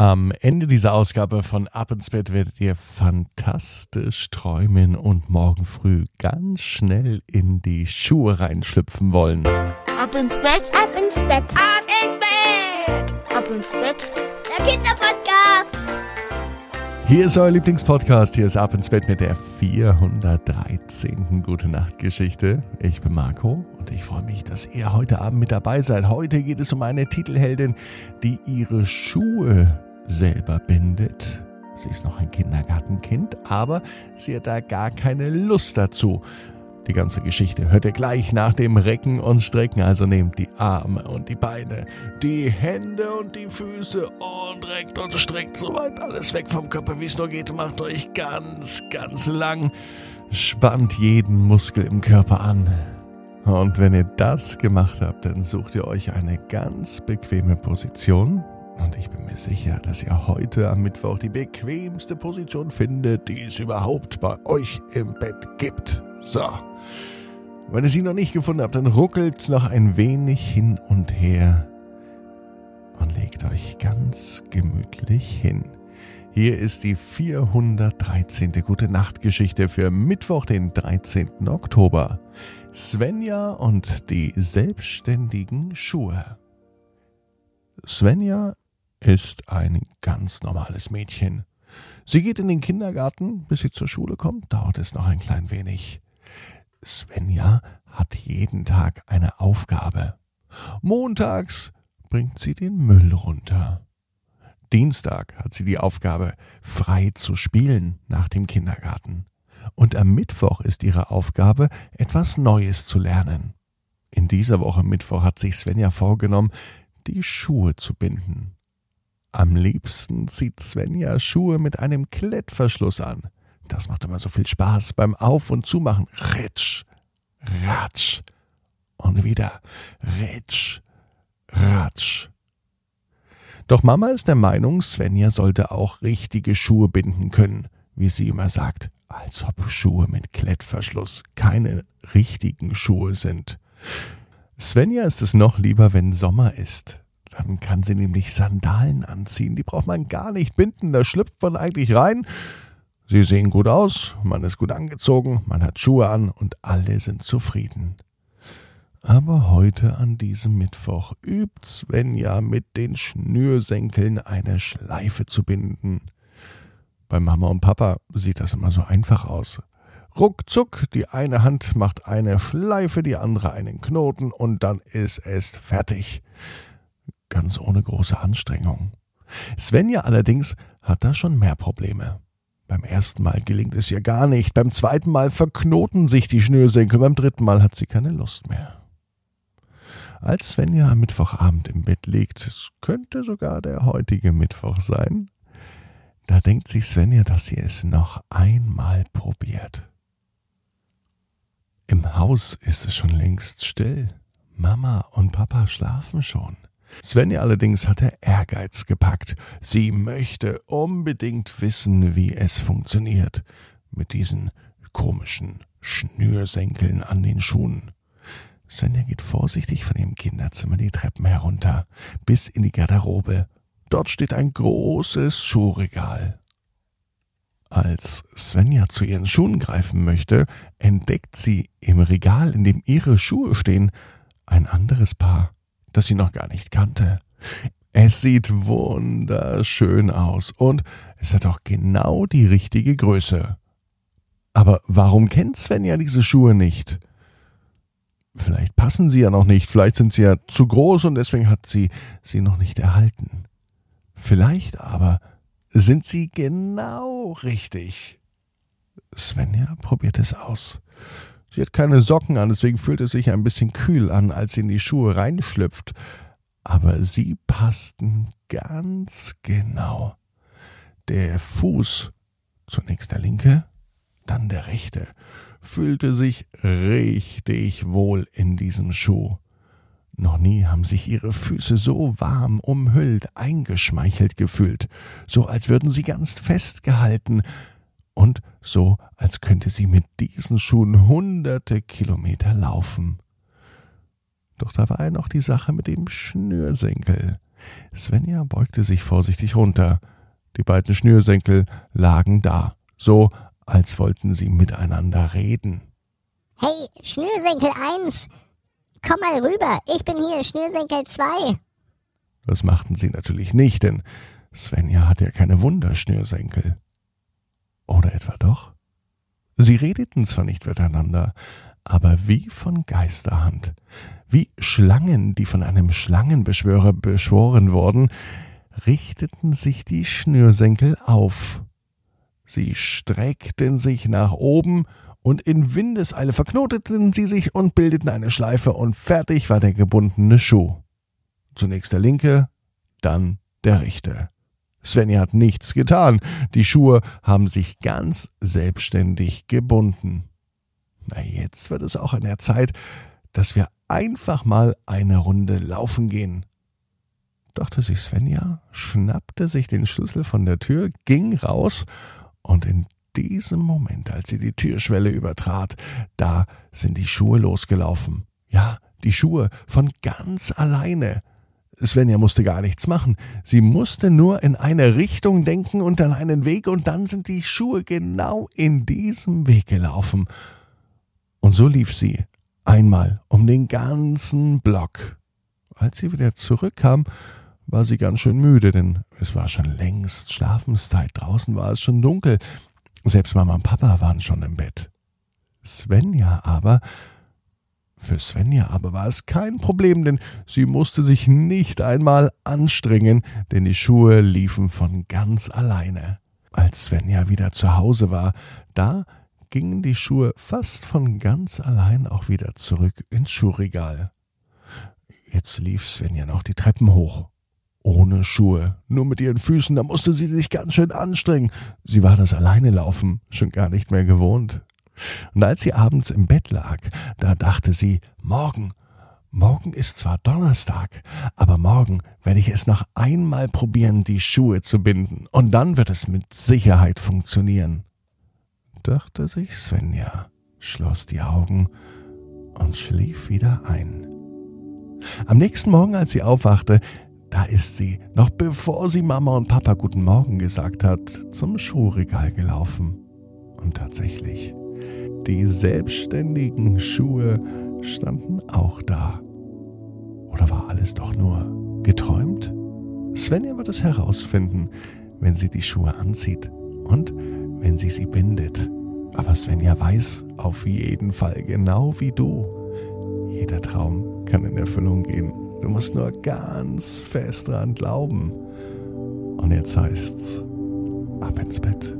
Am Ende dieser Ausgabe von Ab ins Bett werdet ihr fantastisch träumen und morgen früh ganz schnell in die Schuhe reinschlüpfen wollen. Ab ins Bett, Ab ins Bett. ab ins Bett, ab ins Bett. Der Kinderpodcast. Hier ist euer Lieblingspodcast. Hier ist Ab ins Bett mit der 413. Gute Nacht Geschichte. Ich bin Marco und ich freue mich, dass ihr heute Abend mit dabei seid. Heute geht es um eine Titelheldin, die ihre Schuhe selber bindet. Sie ist noch ein Kindergartenkind, aber sie hat da gar keine Lust dazu. Die ganze Geschichte hört ihr gleich nach dem Recken und Strecken. Also nehmt die Arme und die Beine, die Hände und die Füße und reckt und streckt soweit alles weg vom Körper, wie es nur geht. Macht euch ganz, ganz lang. Spannt jeden Muskel im Körper an. Und wenn ihr das gemacht habt, dann sucht ihr euch eine ganz bequeme Position. Und ich bin mir sicher, dass ihr heute am Mittwoch die bequemste Position findet, die es überhaupt bei euch im Bett gibt. So. Wenn ihr sie noch nicht gefunden habt, dann ruckelt noch ein wenig hin und her und legt euch ganz gemütlich hin. Hier ist die 413. Gute Nacht Geschichte für Mittwoch, den 13. Oktober. Svenja und die selbstständigen Schuhe. Svenja ist ein ganz normales Mädchen. Sie geht in den Kindergarten, bis sie zur Schule kommt, dauert es noch ein klein wenig. Svenja hat jeden Tag eine Aufgabe. Montags bringt sie den Müll runter. Dienstag hat sie die Aufgabe, frei zu spielen nach dem Kindergarten. Und am Mittwoch ist ihre Aufgabe, etwas Neues zu lernen. In dieser Woche Mittwoch hat sich Svenja vorgenommen, die Schuhe zu binden. Am liebsten zieht Svenja Schuhe mit einem Klettverschluss an. Das macht immer so viel Spaß beim Auf- und Zumachen. Ritsch, ratsch. Und wieder ritsch, ratsch. Doch Mama ist der Meinung, Svenja sollte auch richtige Schuhe binden können, wie sie immer sagt, als ob Schuhe mit Klettverschluss keine richtigen Schuhe sind. Svenja ist es noch lieber, wenn Sommer ist. Dann kann sie nämlich Sandalen anziehen. Die braucht man gar nicht binden, da schlüpft man eigentlich rein. Sie sehen gut aus, man ist gut angezogen, man hat Schuhe an und alle sind zufrieden. Aber heute an diesem Mittwoch übt Svenja mit den Schnürsenkeln eine Schleife zu binden. Bei Mama und Papa sieht das immer so einfach aus. Ruckzuck, die eine Hand macht eine Schleife, die andere einen Knoten und dann ist es fertig. Ganz ohne große Anstrengung. Svenja allerdings hat da schon mehr Probleme. Beim ersten Mal gelingt es ihr gar nicht, beim zweiten Mal verknoten sich die Schnürsenkel, beim dritten Mal hat sie keine Lust mehr. Als Svenja am Mittwochabend im Bett liegt, es könnte sogar der heutige Mittwoch sein, da denkt sich Svenja, dass sie es noch einmal probiert. Im Haus ist es schon längst still. Mama und Papa schlafen schon. Svenja allerdings hatte Ehrgeiz gepackt. Sie möchte unbedingt wissen, wie es funktioniert mit diesen komischen Schnürsenkeln an den Schuhen. Svenja geht vorsichtig von ihrem Kinderzimmer die Treppen herunter, bis in die Garderobe. Dort steht ein großes Schuhregal. Als Svenja zu ihren Schuhen greifen möchte, entdeckt sie im Regal, in dem ihre Schuhe stehen, ein anderes Paar, das sie noch gar nicht kannte. Es sieht wunderschön aus und es hat auch genau die richtige Größe. Aber warum kennt Svenja diese Schuhe nicht? Vielleicht passen sie ja noch nicht, vielleicht sind sie ja zu groß und deswegen hat sie sie noch nicht erhalten. Vielleicht aber sind sie genau richtig. Svenja probiert es aus. Sie hat keine Socken an, deswegen fühlt es sich ein bisschen kühl an, als sie in die Schuhe reinschlüpft. Aber sie passten ganz genau. Der Fuß, zunächst der linke, dann der rechte, fühlte sich richtig wohl in diesem Schuh. Noch nie haben sich ihre Füße so warm umhüllt, eingeschmeichelt gefühlt, so als würden sie ganz festgehalten und so als könnte sie mit diesen Schuhen hunderte Kilometer laufen. Doch da war ja noch die Sache mit dem Schnürsenkel. Svenja beugte sich vorsichtig runter. Die beiden Schnürsenkel lagen da, so als wollten sie miteinander reden. Hey, Schnürsenkel 1, komm mal rüber, ich bin hier, Schnürsenkel 2. Das machten sie natürlich nicht, denn Svenja hatte ja keine Wunderschnürsenkel. Oder etwa doch? Sie redeten zwar nicht miteinander, aber wie von Geisterhand, wie Schlangen, die von einem Schlangenbeschwörer beschworen wurden, richteten sich die Schnürsenkel auf. Sie streckten sich nach oben und in Windeseile verknoteten sie sich und bildeten eine Schleife und fertig war der gebundene Schuh. Zunächst der linke, dann der rechte. Svenja hat nichts getan. Die Schuhe haben sich ganz selbstständig gebunden. Na, jetzt wird es auch an der Zeit, dass wir einfach mal eine Runde laufen gehen. Dachte sich Svenja, schnappte sich den Schlüssel von der Tür, ging raus und in diesem Moment, als sie die Türschwelle übertrat, da sind die Schuhe losgelaufen. Ja, die Schuhe von ganz alleine. Svenja musste gar nichts machen. Sie musste nur in eine Richtung denken und an einen Weg, und dann sind die Schuhe genau in diesem Weg gelaufen. Und so lief sie einmal um den ganzen Block. Als sie wieder zurückkam, war sie ganz schön müde, denn es war schon längst Schlafenszeit. Draußen war es schon dunkel. Selbst Mama und Papa waren schon im Bett. Svenja aber für Svenja aber war es kein Problem, denn sie musste sich nicht einmal anstrengen, denn die Schuhe liefen von ganz alleine. Als Svenja wieder zu Hause war, da gingen die Schuhe fast von ganz allein auch wieder zurück ins Schuhregal. Jetzt lief Svenja noch die Treppen hoch. Ohne Schuhe, nur mit ihren Füßen, da musste sie sich ganz schön anstrengen. Sie war das alleine laufen schon gar nicht mehr gewohnt. Und als sie abends im Bett lag, da dachte sie, morgen, morgen ist zwar Donnerstag, aber morgen werde ich es noch einmal probieren, die Schuhe zu binden, und dann wird es mit Sicherheit funktionieren. Dachte sich Svenja, schloss die Augen und schlief wieder ein. Am nächsten Morgen, als sie aufwachte, da ist sie, noch bevor sie Mama und Papa guten Morgen gesagt hat, zum Schuhregal gelaufen. Und tatsächlich, die selbstständigen Schuhe standen auch da. Oder war alles doch nur geträumt? Svenja wird es herausfinden, wenn sie die Schuhe anzieht und wenn sie sie bindet. Aber Svenja weiß auf jeden Fall genau wie du. Jeder Traum kann in Erfüllung gehen. Du musst nur ganz fest dran glauben. Und jetzt heißt's, ab ins Bett.